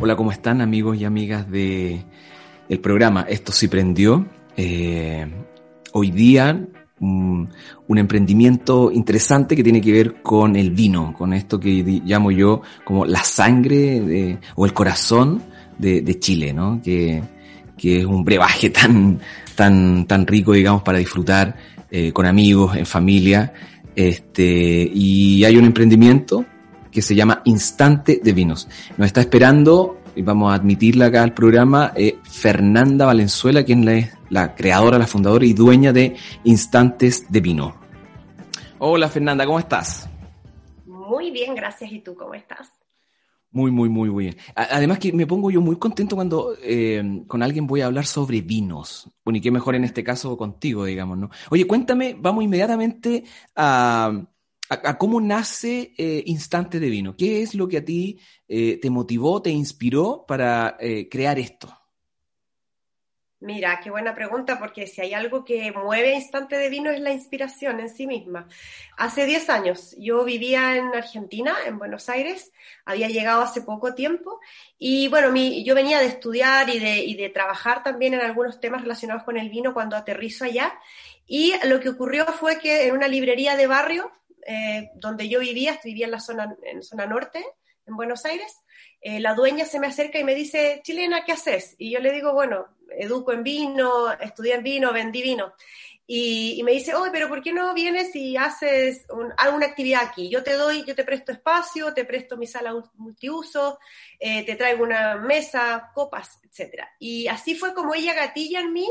Hola, ¿cómo están amigos y amigas de el programa Esto sí prendió? Eh, hoy día un, emprendimiento interesante que tiene que ver con el vino, con esto que llamo yo como la sangre o el corazón de, Chile, ¿no? Que, es un brebaje tan, tan, tan rico, digamos, para disfrutar eh, con amigos, en familia. Este, y hay un emprendimiento que se llama Instante de Vinos. Nos está esperando, y vamos a admitirla acá al programa, eh, Fernanda Valenzuela, quien es la creadora, la fundadora y dueña de Instantes de Vino. Hola Fernanda, ¿cómo estás? Muy bien, gracias. ¿Y tú cómo estás? Muy, muy, muy, muy bien. Además que me pongo yo muy contento cuando eh, con alguien voy a hablar sobre vinos. Bueno, y qué mejor en este caso contigo, digamos, ¿no? Oye, cuéntame, vamos inmediatamente a a, cómo nace eh, Instante de Vino. ¿Qué es lo que a ti eh, te motivó, te inspiró para eh, crear esto? Mira, qué buena pregunta, porque si hay algo que mueve Instante de Vino es la inspiración en sí misma. Hace 10 años yo vivía en Argentina, en Buenos Aires, había llegado hace poco tiempo y bueno, mi, yo venía de estudiar y de, y de trabajar también en algunos temas relacionados con el vino cuando aterrizo allá y lo que ocurrió fue que en una librería de barrio eh, donde yo vivía, vivía en la zona, en zona norte, en Buenos Aires, eh, la dueña se me acerca y me dice, chilena, ¿qué haces? Y yo le digo, bueno, educo en vino, estudié en vino, vendí vino. Y, me dice, oye, pero ¿por qué no vienes y haces alguna actividad aquí? Yo te doy, yo te presto espacio, te presto mi sala multiuso, eh, te traigo una mesa, copas, etc. Y así fue como ella gatilla en mí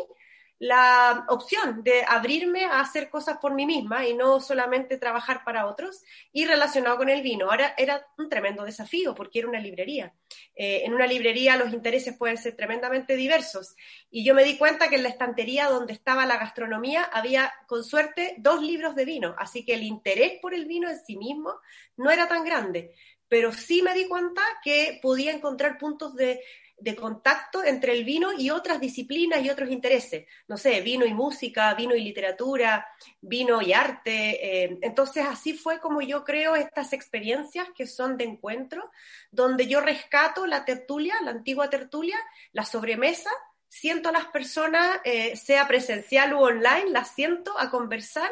la opción de abrirme a hacer cosas por mí misma y no solamente trabajar para otros y relacionado con el vino. Ahora era un tremendo desafío porque era una librería. Eh, en una librería los intereses pueden ser tremendamente diversos y yo me di cuenta que en la estantería donde estaba la gastronomía había con suerte dos libros de vino, así que el interés por el vino en sí mismo no era tan grande, pero sí me di cuenta que podía encontrar puntos de de contacto entre el vino y otras disciplinas y otros intereses. No sé, vino y música, vino y literatura, vino y arte. Eh, entonces así fue como yo creo estas experiencias que son de encuentro, donde yo rescato la tertulia, la antigua tertulia, la sobremesa, siento a las personas, eh, sea presencial u online, las siento a conversar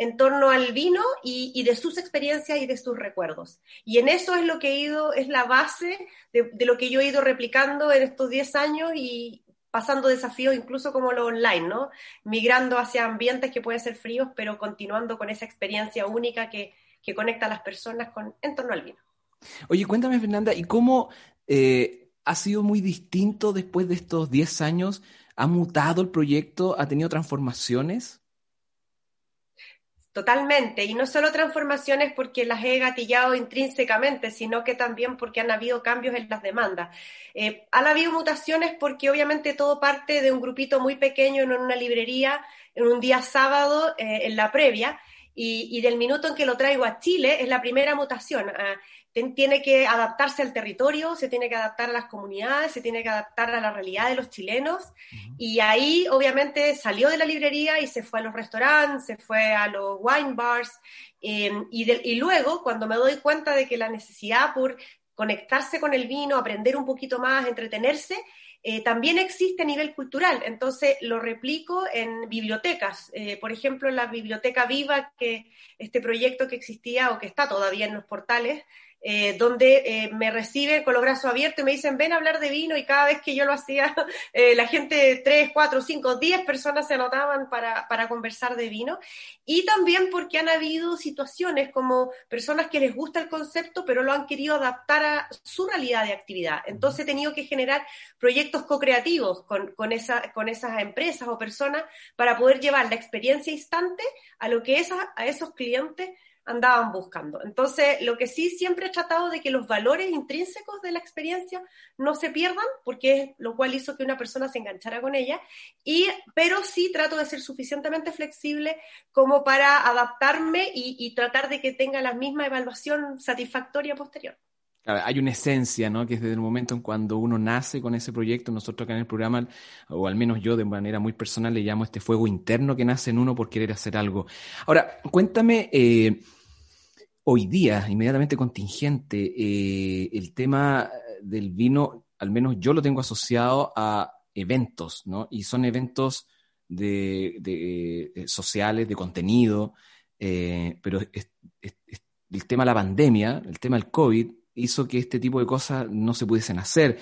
en torno al vino y, de sus experiencias y de sus recuerdos. Y en eso es lo que he ido, es la base de, lo que yo he ido replicando en estos 10 años y pasando desafíos incluso como lo online, ¿no? Migrando hacia ambientes que pueden ser fríos, pero continuando con esa experiencia única que, conecta a las personas con, en torno al vino. Oye, cuéntame, Fernanda, ¿y cómo eh, ha sido muy distinto después de estos 10 años? ¿Ha mutado el proyecto? ¿Ha tenido transformaciones? Totalmente, y no solo transformaciones porque las he gatillado intrínsecamente, sino que también porque han habido cambios en las demandas. Eh, han habido mutaciones porque obviamente todo parte de un grupito muy pequeño en una librería, en un día sábado, eh, en la previa, y, del minuto en que lo traigo a Chile es la primera mutación. Ah, tiene que adaptarse al territorio, se tiene que adaptar a las comunidades, se tiene que adaptar a la realidad de los chilenos. Y ahí, obviamente, salió de la librería y se fue a los restaurantes, se fue a los wine bars. Em, y, y luego, cuando me doy cuenta de que la necesidad por conectarse con el vino, aprender un poquito más, entretenerse, eh, también existe a nivel cultural, entonces lo replico en bibliotecas. Eh, por ejemplo, en la Biblioteca Viva, que este proyecto que existía o que está todavía en los portales, eh, donde eh, me reciben con los brazos abiertos y me dicen, ven a hablar de vino y cada vez que yo lo hacía, eh, la gente, tres, cuatro, cinco, diez personas se anotaban para, para conversar de vino. Y también porque han habido situaciones como personas que les gusta el concepto, pero lo han querido adaptar a su realidad de actividad. Entonces he tenido que generar proyectos co-creativos con, con, esa, con esas empresas o personas para poder llevar la experiencia instante a lo que esa, a esos clientes andaban buscando. Entonces, lo que sí siempre he tratado de que los valores intrínsecos de la experiencia no se pierdan, porque es lo cual hizo que una persona se enganchara con ella, y, pero sí trato de ser suficientemente flexible como para adaptarme y, tratar de que tenga la misma evaluación satisfactoria posterior hay una esencia, ¿no? Que es desde el momento en cuando uno nace con ese proyecto, nosotros acá en el programa, o al menos yo de manera muy personal, le llamo este fuego interno que nace en uno por querer hacer algo. Ahora, cuéntame, eh, hoy día, inmediatamente contingente, eh, el tema del vino, al menos yo lo tengo asociado a eventos, ¿no? Y son eventos de, de sociales, de contenido, eh, pero el tema de la pandemia, el tema del COVID, hizo que este tipo de cosas no se pudiesen hacer.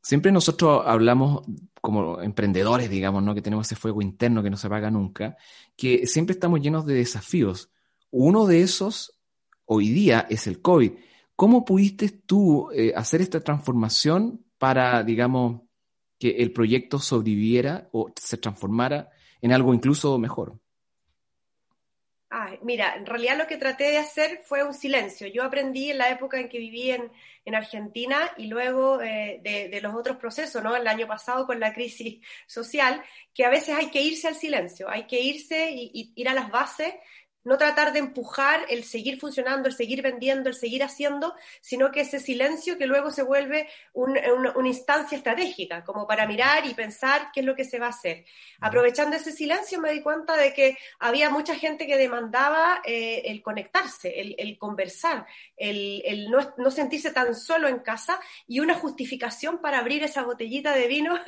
Siempre nosotros hablamos como emprendedores, digamos, ¿no? que tenemos ese fuego interno que no se apaga nunca, que siempre estamos llenos de desafíos. Uno de esos hoy día es el COVID. ¿Cómo pudiste tú eh, hacer esta transformación para, digamos, que el proyecto sobreviviera o se transformara en algo incluso mejor? mira, en realidad lo que traté de hacer fue un silencio. Yo aprendí en la época en que viví en, Argentina y luego eh, de, los otros procesos, ¿no? El año pasado con la crisis social, que a veces hay que irse al silencio, hay que irse y ir a las bases no tratar de empujar el seguir funcionando, el seguir vendiendo, el seguir haciendo, sino que ese silencio que luego se vuelve una instancia estratégica, como para mirar y pensar qué es lo que se va a hacer. Aprovechando ese silencio me di cuenta de que había mucha gente que demandaba eh, el conectarse, el, conversar, el, no, sentirse tan solo en casa y una justificación para abrir esa botellita de vino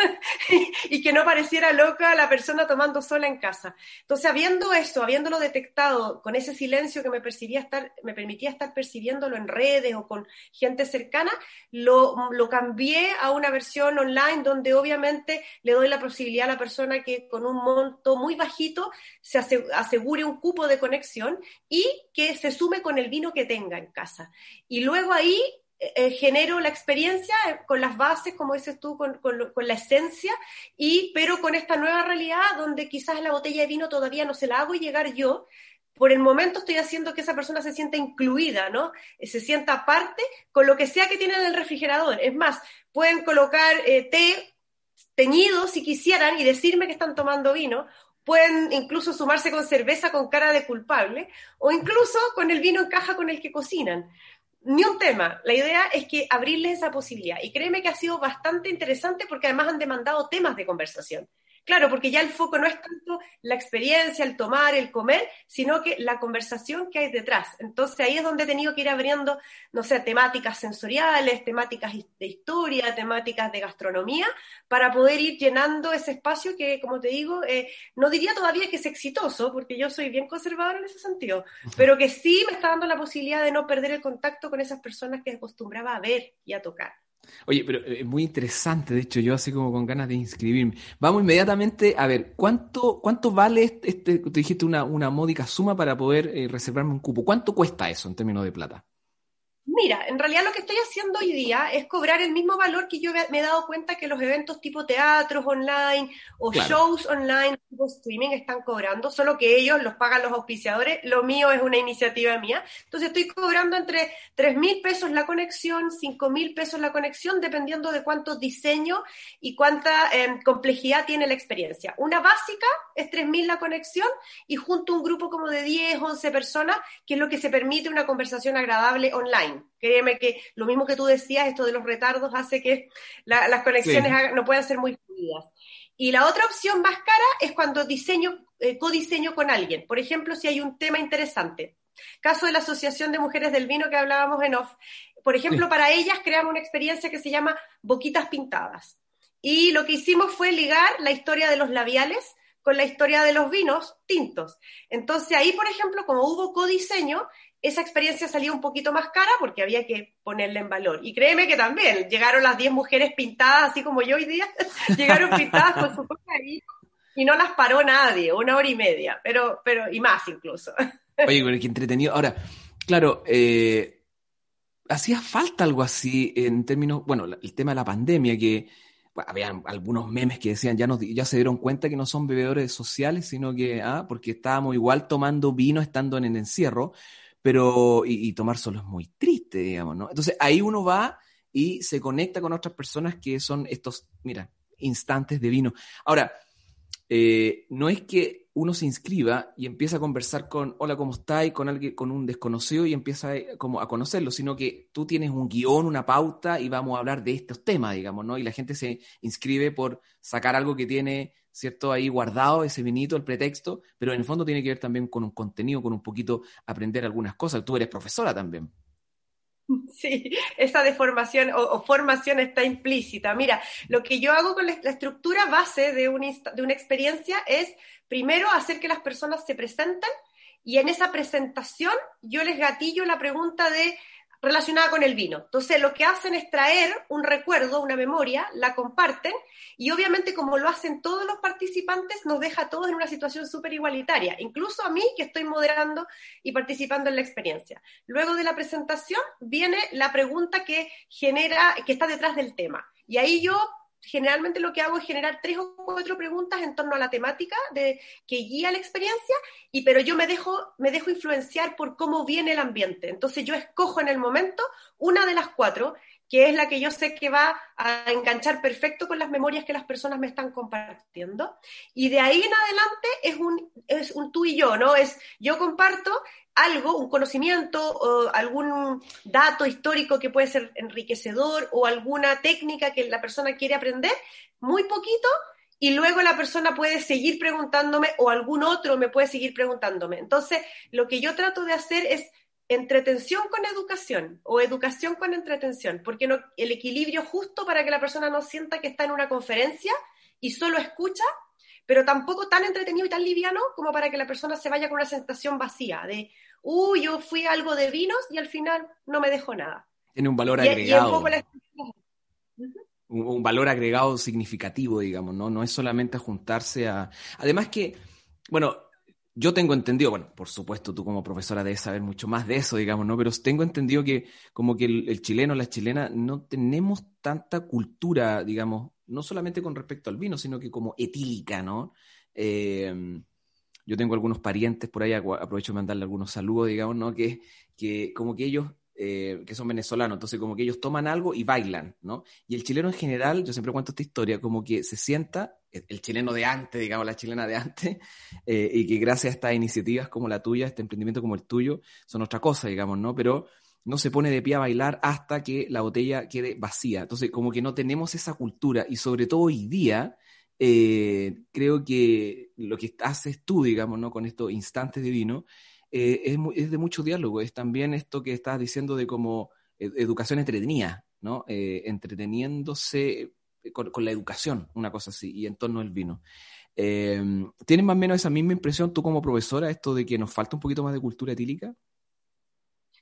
y que no pareciera loca la persona tomando sola en casa. Entonces, habiendo eso, habiéndolo detectado, con ese silencio que me, percibía estar, me permitía estar percibiéndolo en redes o con gente cercana, lo, lo cambié a una versión online donde obviamente le doy la posibilidad a la persona que con un monto muy bajito se asegure un cupo de conexión y que se sume con el vino que tenga en casa. Y luego ahí eh, eh, genero la experiencia eh, con las bases, como dices tú, con, con, con, la esencia, y, pero con esta nueva realidad donde quizás la botella de vino todavía no se la hago llegar yo, por el momento estoy haciendo que esa persona se sienta incluida, ¿no? Se sienta parte con lo que sea que tienen en el refrigerador. Es más, pueden colocar eh, té teñido si quisieran y decirme que están tomando vino. Pueden incluso sumarse con cerveza con cara de culpable o incluso con el vino en caja con el que cocinan. Ni un tema. La idea es que abrirles esa posibilidad. Y créeme que ha sido bastante interesante porque además han demandado temas de conversación. Claro, porque ya el foco no es tanto la experiencia, el tomar, el comer, sino que la conversación que hay detrás. Entonces ahí es donde he tenido que ir abriendo, no sé, temáticas sensoriales, temáticas de historia, temáticas de gastronomía, para poder ir llenando ese espacio que, como te digo, eh, no diría todavía que es exitoso, porque yo soy bien conservadora en ese sentido, pero que sí me está dando la posibilidad de no perder el contacto con esas personas que acostumbraba a ver y a tocar. Oye, pero es muy interesante, de hecho, yo así como con ganas de inscribirme. Vamos inmediatamente a ver, ¿cuánto, cuánto vale este, este te dijiste una, una módica suma para poder eh, reservarme un cupo? ¿Cuánto cuesta eso en términos de plata? Mira, en realidad lo que estoy haciendo hoy día es cobrar el mismo valor que yo me he dado cuenta que los eventos tipo teatros online o shows online tipo streaming están cobrando, solo que ellos los pagan los auspiciadores, lo mío es una iniciativa mía. Entonces estoy cobrando entre 3 mil pesos la conexión, 5 mil pesos la conexión, dependiendo de cuánto diseño y cuánta em, complejidad tiene la experiencia. Una básica es 3 mil la conexión y junto a un grupo como de 10, 11 personas, que es lo que se permite una conversación agradable online. Créeme que lo mismo que tú decías, esto de los retardos hace que las conexiones no puedan ser muy fluidas. Y la otra opción más cara es cuando diseño, eh, codiseño con alguien. Por ejemplo, si hay un tema interesante. Caso de la Asociación de Mujeres del Vino que hablábamos en off. Por ejemplo, para ellas creamos una experiencia que se llama Boquitas Pintadas. Y lo que hicimos fue ligar la historia de los labiales con la historia de los vinos tintos. Entonces ahí, por ejemplo, como hubo codiseño, esa experiencia salía un poquito más cara porque había que ponerla en valor. Y créeme que también llegaron las 10 mujeres pintadas, así como yo hoy día, llegaron pintadas con su coca ahí y no las paró nadie, una hora y media, pero, pero y más incluso. Oye, pero qué entretenido. Ahora, claro, eh, hacía falta algo así en términos, bueno, el tema de la pandemia, que había algunos memes que decían, ya, ya se dieron cuenta que no son bebedores sociales, sino que, ah, porque estábamos igual tomando vino estando en el encierro, pero y, tomar solo es muy triste, digamos, ¿no? Entonces ahí uno va y se conecta con otras personas que son estos, mira, instantes de vino. Ahora, eh, no es que uno se inscriba y empieza a conversar con, hola, ¿cómo estás? Con alguien, con un desconocido y empieza a, como a conocerlo, sino que tú tienes un guion, una pauta y vamos a hablar de estos temas, digamos, ¿no? Y la gente se inscribe por sacar algo que tiene ¿cierto? Ahí guardado ese vinito, el pretexto, pero en el fondo tiene que ver también con un contenido, con un poquito aprender algunas cosas. Tú eres profesora también. Sí, esa deformación o, formación está implícita. Mira, lo que yo hago con la, estructura base de, de una experiencia es primero hacer que las personas se presenten y en esa presentación yo les gatillo la pregunta de relacionada con el vino. Entonces, lo que hacen es traer un recuerdo, una memoria, la comparten y obviamente como lo hacen todos los participantes, nos deja a todos en una situación súper igualitaria, incluso a mí que estoy moderando y participando en la experiencia. Luego de la presentación viene la pregunta que genera, que está detrás del tema. Y ahí yo generalmente lo que hago es generar tres o cuatro preguntas en torno a la temática de, que guía la experiencia, y, pero yo me dejo, me dejo influenciar por cómo viene el ambiente. Entonces yo escojo en el momento una de las cuatro, que es la que yo sé que va a enganchar perfecto con las memorias que las personas me están compartiendo. Y de ahí en adelante es un, es un tú y yo, ¿no? Es yo comparto algo, un conocimiento o algún dato histórico que puede ser enriquecedor o alguna técnica que la persona quiere aprender, muy poquito, y luego la persona puede seguir preguntándome o algún otro me puede seguir preguntándome. Entonces, lo que yo trato de hacer es entretención con educación o educación con entretención, porque no, el equilibrio justo para que la persona no sienta que está en una conferencia y solo escucha, pero tampoco tan entretenido y tan liviano como para que la persona se vaya con una sensación vacía de, uy, yo fui algo de vinos y al final no me dejó nada. Tiene un valor agregado. un, valor agregado significativo, digamos, ¿no? No es solamente juntarse a... Además que, bueno, yo tengo entendido, bueno, por supuesto tú como profesora debes saber mucho más de eso, digamos, ¿no? Pero tengo entendido que como que el, chileno, la chilena, no tenemos tanta cultura, digamos, no solamente con respecto al vino, sino que como etílica, ¿no? Eh, yo tengo algunos parientes por ahí, aprovecho de mandarle algunos saludos, digamos, ¿no? Que, que como que ellos, eh, que son venezolanos, entonces como que ellos toman algo y bailan, ¿no? Y el chileno en general, yo siempre cuento esta historia, como que se sienta, el chileno de antes, digamos, la chilena de antes, eh, y que gracias a estas iniciativas como la tuya, este emprendimiento como el tuyo, son otra cosa, digamos, ¿no? Pero no se pone de pie a bailar hasta que la botella quede vacía. Entonces, como que no tenemos esa cultura, y sobre todo hoy día, eh, creo que lo que haces tú, digamos, ¿no? con estos instantes de vino, eh, es, de mucho diálogo, es también esto que estás diciendo de como educación entretenida, ¿no? Eh, entreteniéndose con, la educación, una cosa así, y en torno al vino. ¿Tienes más o menos esa misma impresión tú como profesora, esto de que nos falta un poquito más de cultura etílica?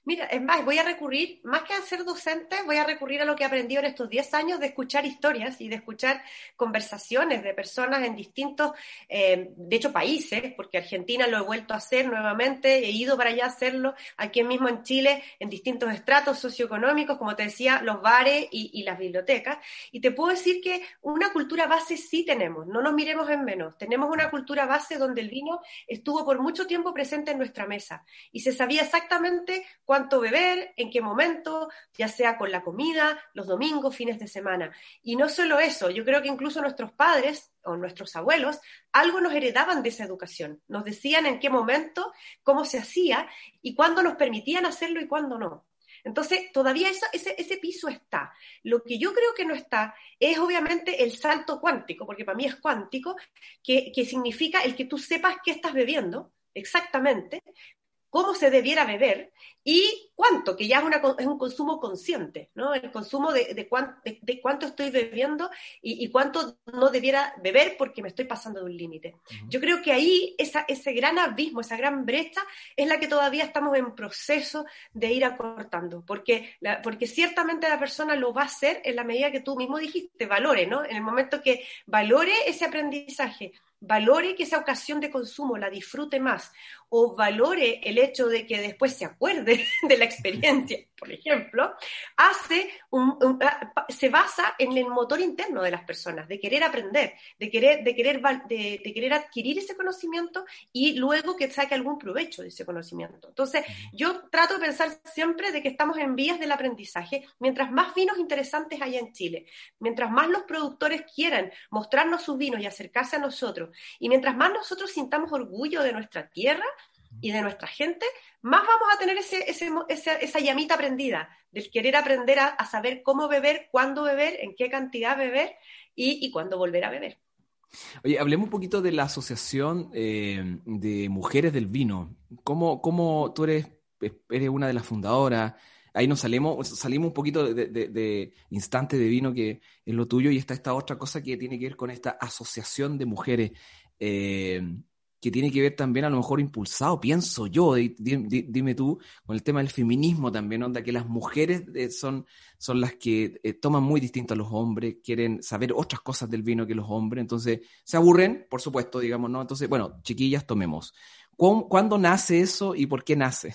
Mira, es más, voy a recurrir, más que a ser docente, voy a recurrir a lo que he aprendido en estos 10 años de escuchar historias y de escuchar conversaciones de personas en distintos, eh, de hecho, países, porque Argentina lo he vuelto a hacer nuevamente, he ido para allá a hacerlo, aquí mismo en Chile, en distintos estratos socioeconómicos, como te decía, los bares y, y las bibliotecas. Y te puedo decir que una cultura base sí tenemos, no nos miremos en menos. Tenemos una cultura base donde el vino estuvo por mucho tiempo presente en nuestra mesa y se sabía exactamente cuánto beber, en qué momento, ya sea con la comida, los domingos, fines de semana. Y no solo eso, yo creo que incluso nuestros padres o nuestros abuelos algo nos heredaban de esa educación. Nos decían en qué momento, cómo se hacía y cuándo nos permitían hacerlo y cuándo no. Entonces, todavía ese, piso está. Lo que yo creo que no está es obviamente el salto cuántico, porque para mí es cuántico, que, que significa el que tú sepas qué estás bebiendo exactamente, cómo se debiera beber y cuánto, que ya es, una, es un consumo consciente, ¿no? El consumo de, de, cuánto estoy bebiendo y, cuánto no debiera beber porque me estoy pasando de un límite. Yo creo que ahí esa, ese gran abismo, esa gran brecha es la que todavía estamos en proceso de ir acortando, porque, porque ciertamente la persona lo va a hacer en la medida que tú mismo dijiste, valore, ¿no? En el momento que valore ese aprendizaje, valore que esa ocasión de consumo la disfrute más o valore el hecho de que después se acuerde de la experiencia, por ejemplo, hace ah, se basa en el motor interno de las personas, de querer aprender, de querer, de querer, de, querer adquirir ese conocimiento y luego que saque algún provecho de ese conocimiento. Entonces, yo trato de pensar siempre de que estamos en vías del aprendizaje. Mientras más vinos interesantes haya en Chile, mientras más los productores quieran mostrarnos sus vinos y acercarse a nosotros, y mientras más nosotros sintamos orgullo de nuestra tierra, y de nuestra gente, más vamos a tener ese, esa, llamita prendida, del querer aprender a, saber cómo beber, cuándo beber, en qué cantidad beber y, cuándo volver a beber. Oye, hablemos un poquito de la Asociación eh, de Mujeres del Vino. ¿Cómo, cómo tú eres, eres una de las fundadoras? Ahí nos salimos, salimos un poquito de, de, instante de vino que es lo tuyo y está esta otra cosa que tiene que ver con esta asociación de mujeres. Eh, que tiene que ver también a lo mejor impulsado, pienso yo, dime, tú, con el tema del feminismo también, onda que las mujeres eh, son, son las que eh, toman muy distinto a los hombres, quieren saber otras cosas del vino que los hombres, entonces se aburren, por supuesto, digamos, ¿no? Entonces, bueno, chiquillas, tomemos. ¿Cuándo nace eso y por qué nace?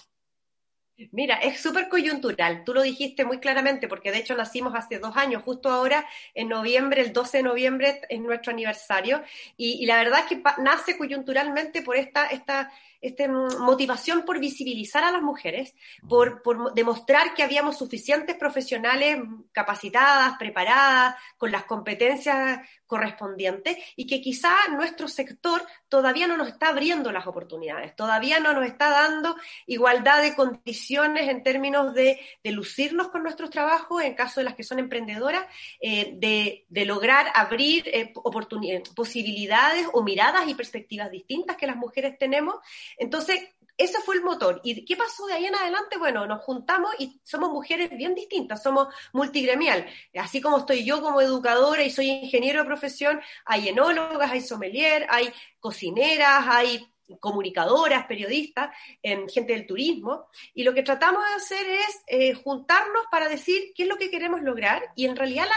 Mira, es súper coyuntural, tú lo dijiste muy claramente, porque de hecho nacimos hace dos años, justo ahora, en noviembre, el 12 de noviembre es nuestro aniversario, y, la verdad es que nace coyunturalmente por esta, esta, este, motivación por visibilizar a las mujeres, por, por, demostrar que habíamos suficientes profesionales capacitadas, preparadas, con las competencias correspondientes y que quizá nuestro sector todavía no nos está abriendo las oportunidades, todavía no nos está dando igualdad de condiciones en términos de, de lucirnos con nuestros trabajos, en caso de las que son emprendedoras, eh, de, de, lograr abrir eh, posibilidades o miradas y perspectivas distintas que las mujeres tenemos. Entonces, ese fue el motor. ¿Y qué pasó de ahí en adelante? Bueno, nos juntamos y somos mujeres bien distintas, somos multigremial. Así como estoy yo como educadora y soy ingeniero de profesión, hay enólogas, hay sommelier, hay cocineras, hay comunicadoras, periodistas, gente del turismo, y lo que tratamos de hacer es eh, juntarnos para decir qué es lo que queremos lograr, y en realidad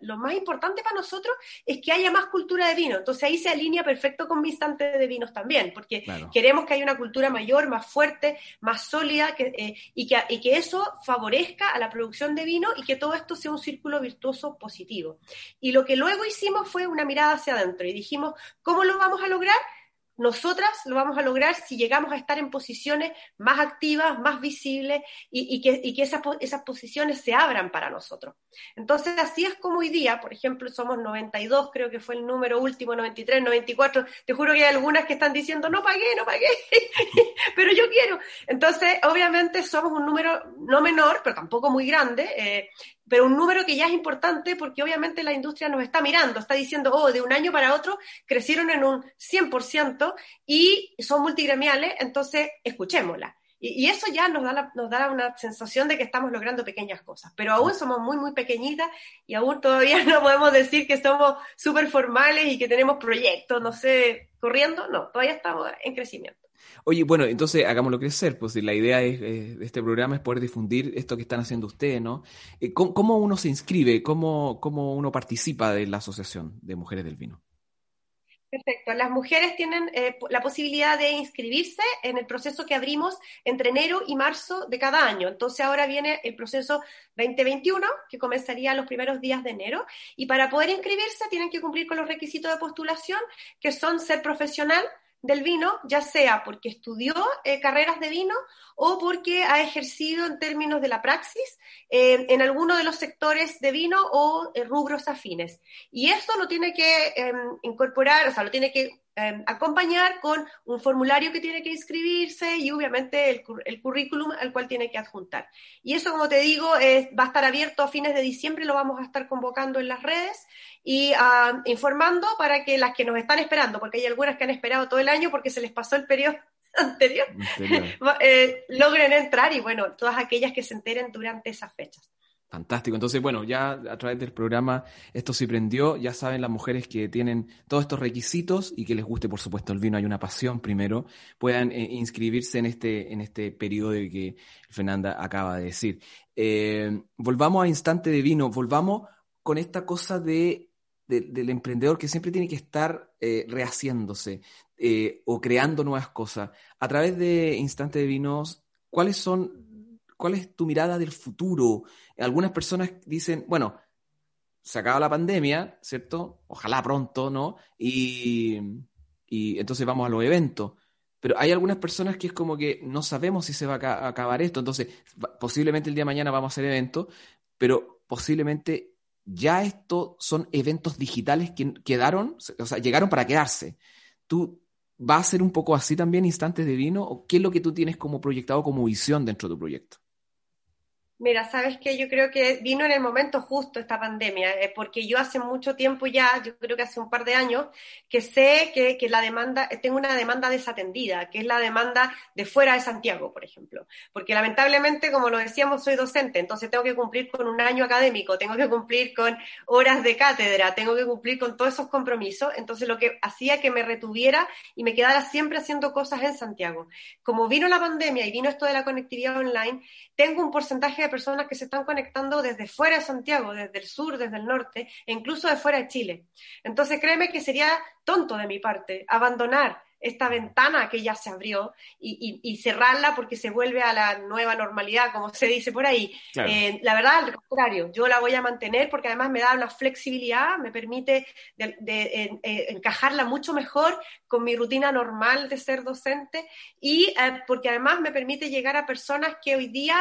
lo más importante para nosotros es que haya más cultura de vino, entonces ahí se alinea perfecto con mi instante de vinos también, porque queremos que haya una cultura mayor, más fuerte, más sólida, eh, y, que, y que eso favorezca a la producción de vino y que todo esto sea un círculo virtuoso positivo. Y lo que luego hicimos fue una mirada hacia adentro y dijimos, ¿cómo lo vamos a lograr? Nosotras lo vamos a lograr si llegamos a estar en posiciones más activas, más visibles y, que, esas, posiciones se abran para nosotros. Entonces, así es como hoy día, por ejemplo, somos 92, creo que fue el número último, 93, 94. Te juro que hay algunas que están diciendo, no pagué, no pagué, pero yo quiero. Entonces, obviamente somos un número no menor, pero tampoco muy grande. Eh, pero un número que ya es importante porque obviamente la industria nos está mirando, está diciendo, oh, de un año para otro crecieron en un 100% y son multigremiales, entonces escuchémosla. Y, eso ya nos da, nos da una sensación de que estamos logrando pequeñas cosas, pero aún somos muy, muy pequeñitas y aún todavía no podemos decir que somos súper formales y que tenemos proyectos, no sé, corriendo, no, todavía estamos en crecimiento. Oye, bueno, entonces hagámoslo crecer, pues la idea de este programa es poder difundir esto que están haciendo ustedes, ¿no? Eh, ¿Cómo, uno se inscribe? ¿Cómo, ¿Cómo, uno participa de la Asociación de Mujeres del Vino? Perfecto. Las mujeres tienen eh, la posibilidad de inscribirse en el proceso que abrimos entre enero y marzo de cada año. Entonces ahora viene el proceso 2021, que comenzaría los primeros días de enero. Y para poder inscribirse tienen que cumplir con los requisitos de postulación, que son ser profesional, del vino, ya sea porque estudió eh, carreras de vino o porque ha ejercido en términos de la praxis eh, en alguno de los sectores de vino o eh, rubros afines. Y eso lo tiene que em, incorporar, o sea, lo tiene que Em, acompañar con un formulario que tiene que inscribirse y obviamente el, currículum al cual tiene que adjuntar. Y eso, como te digo, va a estar abierto a fines de diciembre, lo vamos a estar convocando en las redes y ah, informando para que las que nos están esperando, porque hay algunas que han esperado todo el año porque se les pasó el periodo anterior, eh, logren entrar y bueno, todas aquellas que se enteren durante esas fechas. Fantástico. Entonces, bueno, ya a través del programa esto se prendió. Ya saben las mujeres que tienen todos estos requisitos y que les guste, por supuesto, el vino. Hay una pasión primero. Puedan eh, inscribirse en este, en este periodo que Fernanda acaba de decir. Eh, volvamos a Instante de Vino. Volvamos con esta cosa de, del emprendedor que siempre tiene que estar eh, rehaciéndose. eh, o creando nuevas cosas. A través de Instante de Vinos, ¿cuáles son, cuál es tu mirada del futuro? Algunas personas dicen, bueno, se acaba la pandemia, ¿cierto? Ojalá pronto, ¿no? Y, entonces vamos a los eventos. Pero hay algunas personas que es como que no sabemos si se va a acabar esto, entonces posiblemente el día de mañana vamos a hacer eventos, pero posiblemente ya esto son eventos digitales que quedaron, o sea, llegaron para quedarse. ¿Tú va a ser un poco así también Instantes de Vino? ¿O qué es lo que tú tienes como proyectado, como visión dentro de tu proyecto? Mira, sabes que yo creo que vino en el momento justo esta pandemia, eh, porque yo hace mucho tiempo ya, yo creo que hace un par de años, que sé que, que, la demanda, tengo una demanda desatendida, que es la demanda de fuera de Santiago, por ejemplo. Porque lamentablemente, como lo decíamos, soy docente, entonces tengo que cumplir con un año académico, tengo que cumplir con horas de cátedra, tengo que cumplir con todos esos compromisos. Entonces, lo que hacía que me retuviera y me quedara siempre haciendo cosas en Santiago. Como vino la pandemia y vino esto de la conectividad online, tengo un porcentaje de personas que se están conectando desde fuera de Santiago, desde el sur, desde el norte, e incluso de fuera de Chile. Entonces, créeme que sería tonto de mi parte abandonar esta ventana que ya se abrió y, cerrarla porque se vuelve a la nueva normalidad, como se dice por ahí. Eh, la verdad, al contrario, yo la voy a mantener porque además me da una flexibilidad, me permite de, encajarla mucho mejor con mi rutina normal de ser docente y eh, porque además me permite llegar a personas que hoy día...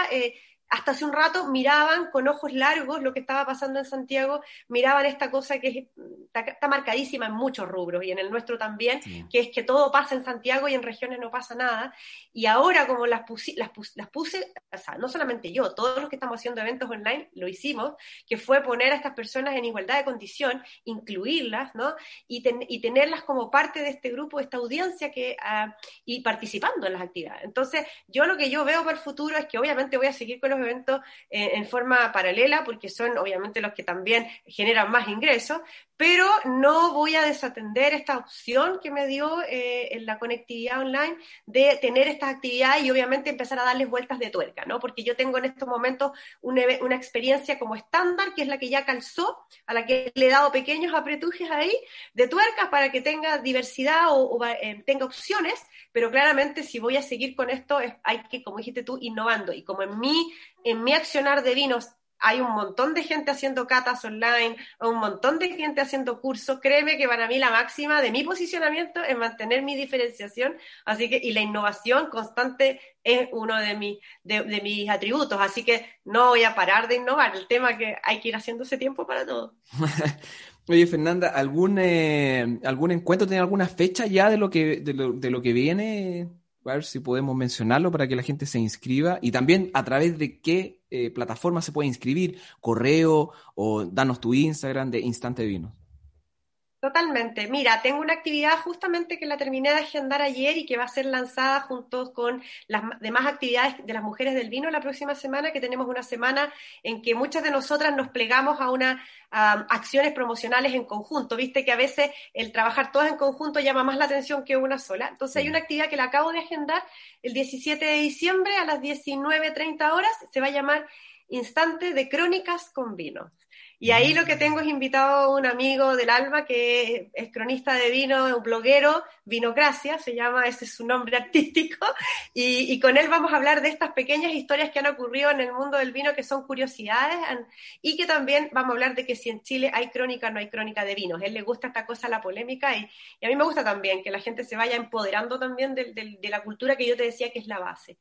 Hasta hace un rato miraban con ojos largos lo que estaba pasando en Santiago, miraban esta cosa que está, marcadísima en muchos rubros y en el nuestro también, que es que todo pasa en Santiago y en regiones no pasa nada. Y ahora como las, las, las puse, o sea, no solamente yo, todos los que estamos haciendo eventos online lo hicimos, que fue poner a estas personas en igualdad de condición, incluirlas, ¿no? Y, y tenerlas como parte de este grupo, de esta audiencia que, uh, y participando en las actividades. Entonces, yo lo que yo veo para el futuro es que obviamente voy a seguir con los eventos eh, en forma paralela, porque son obviamente los que también generan más ingresos, pero no voy a desatender esta opción que me dio eh, en la conectividad online de tener estas actividades y obviamente empezar a darles vueltas de tuerca, ¿no? Porque yo tengo en estos momentos una, una experiencia como estándar, que es la que ya calzó, a la que le he dado pequeños apretujes ahí de tuercas para que tenga diversidad o, eh, tenga opciones, pero claramente si voy a seguir con esto hay que, como dijiste tú, innovando. Y como en mi, en mi accionar de vinos hay un montón de gente haciendo catas online, un montón de gente haciendo cursos. Créeme que para mí la máxima de mi posicionamiento es mantener mi diferenciación, así que, y la innovación constante es uno de, mi, de, mis atributos, así que no voy a parar de innovar. El tema que hay que ir haciendo ese tiempo para todo. Oye, Fernanda, ¿algún, eh, ¿algún encuentro tiene alguna fecha ya de lo que, de lo, de lo que viene? A ver si podemos mencionarlo para que la gente se inscriba y también a través de qué eh, plataforma se puede inscribir, correo o danos tu Instagram de Instante Vinos. Totalmente. Mira, tengo una actividad justamente que la terminé de agendar ayer y que va a ser lanzada junto con las demás actividades de las mujeres del vino la próxima semana, que tenemos una semana en que muchas de nosotras nos plegamos a unas acciones promocionales en conjunto. Viste que a veces el trabajar todas en conjunto llama más la atención que una sola. Entonces hay una actividad que la acabo de agendar el 17 de diciembre a las 19.30 horas. Se va a llamar Instante de Crónicas con Vino. Y ahí lo que tengo es invitado a un amigo del alma que es cronista de vino, un bloguero, Vinocracia, se llama, ese es su nombre artístico, y, con él vamos a hablar de estas pequeñas historias que han ocurrido en el mundo del vino que son curiosidades y que también vamos a hablar de que si en Chile hay crónica no hay crónica de vinos. A él le gusta esta cosa, la polémica, y, a mí me gusta también que la gente se vaya empoderando también de, la cultura que yo te decía que es la base.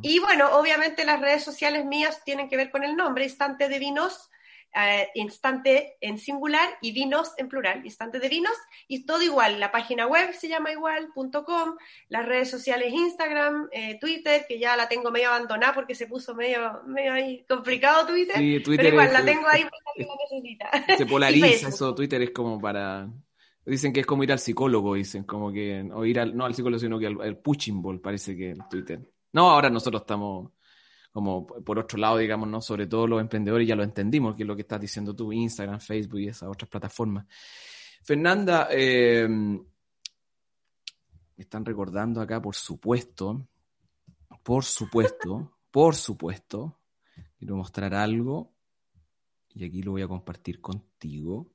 Y bueno, obviamente las redes sociales mías tienen que ver con el nombre, Instante de Vinos, eh, instante en singular y vinos en plural, instante de vinos, y todo igual. La página web se llama igual.com, las redes sociales Instagram, eh, Twitter, que ya la tengo medio abandonada porque se puso medio, medio ahí complicado Twitter, pero igual la tengo ahí porque la necesita. Se polariza eso, Twitter es como para... Dicen que es como ir al psicólogo, dicen, como que, o ir al, no al psicólogo, sino que al, al pushing ball, parece que el Twitter. No, ahora nosotros estamos como por otro lado, digamos, ¿no? Sobre todo los emprendedores ya lo entendimos, que es lo que estás diciendo tú, Instagram, Facebook y esas otras plataformas. Fernanda, eh, me están recordando acá, por supuesto, por supuesto, por supuesto, quiero mostrar algo y aquí lo voy a compartir contigo.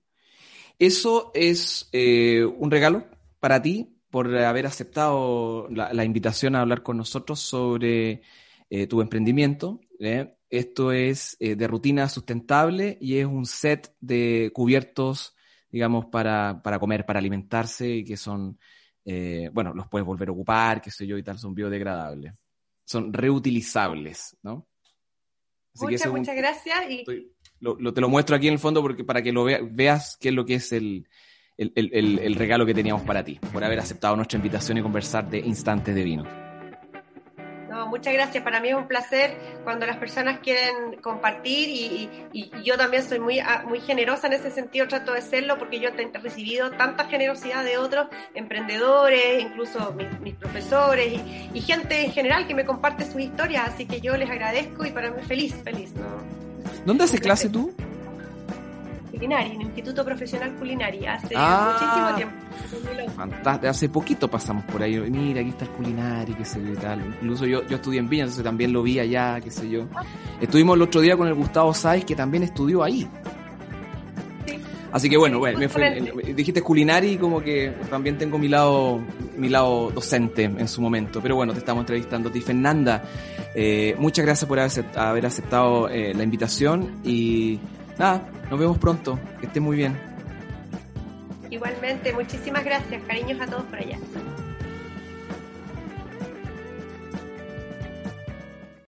Eso es eh, un regalo para ti por haber aceptado la, invitación a hablar con nosotros sobre eh, tu emprendimiento. ¿eh? Esto es eh, de rutina sustentable y es un set de cubiertos, digamos, para, para comer, para alimentarse y que son, bueno, los puedes volver a ocupar, qué sé yo, y tal, son biodegradables. Son reutilizables, ¿no? muchas, muchas gracias. Y... te lo muestro aquí en el fondo porque para que lo veas qué es lo que es el, el, regalo que teníamos para ti, por haber aceptado nuestra invitación y conversar de instantes de vino. No, muchas gracias. Para mí es un placer cuando las personas quieren compartir y, yo también soy muy, ah, muy generosa en ese sentido, trato de serlo porque yo he recibido tanta generosidad de otros emprendedores, incluso mis, profesores y, gente en general que me comparte sus historias, así que yo les agradezco y para mí feliz, feliz. ¿no? ¿Dónde hace clase tú? Culinaria, en el Instituto Profesional Culinaria, hace ah, muchísimo tiempo. Fantástico, hace poquito pasamos por ahí, mira, aquí está el culinario, qué sé yo y tal. Incluso yo, yo estudié en Viña, entonces también lo vi allá, qué sé yo. Estuvimos el otro día con el Gustavo Sáez, que también estudió ahí. Así que bueno, bueno me fue, dijiste culinaria y como que también tengo mi lado, mi lado docente en su momento. Pero bueno, te estamos entrevistando a ti, Fernanda. Eh, muchas gracias por haber aceptado eh, la invitación y nada, nos vemos pronto. Que esté muy bien. Igualmente, muchísimas gracias. Cariños a todos por allá.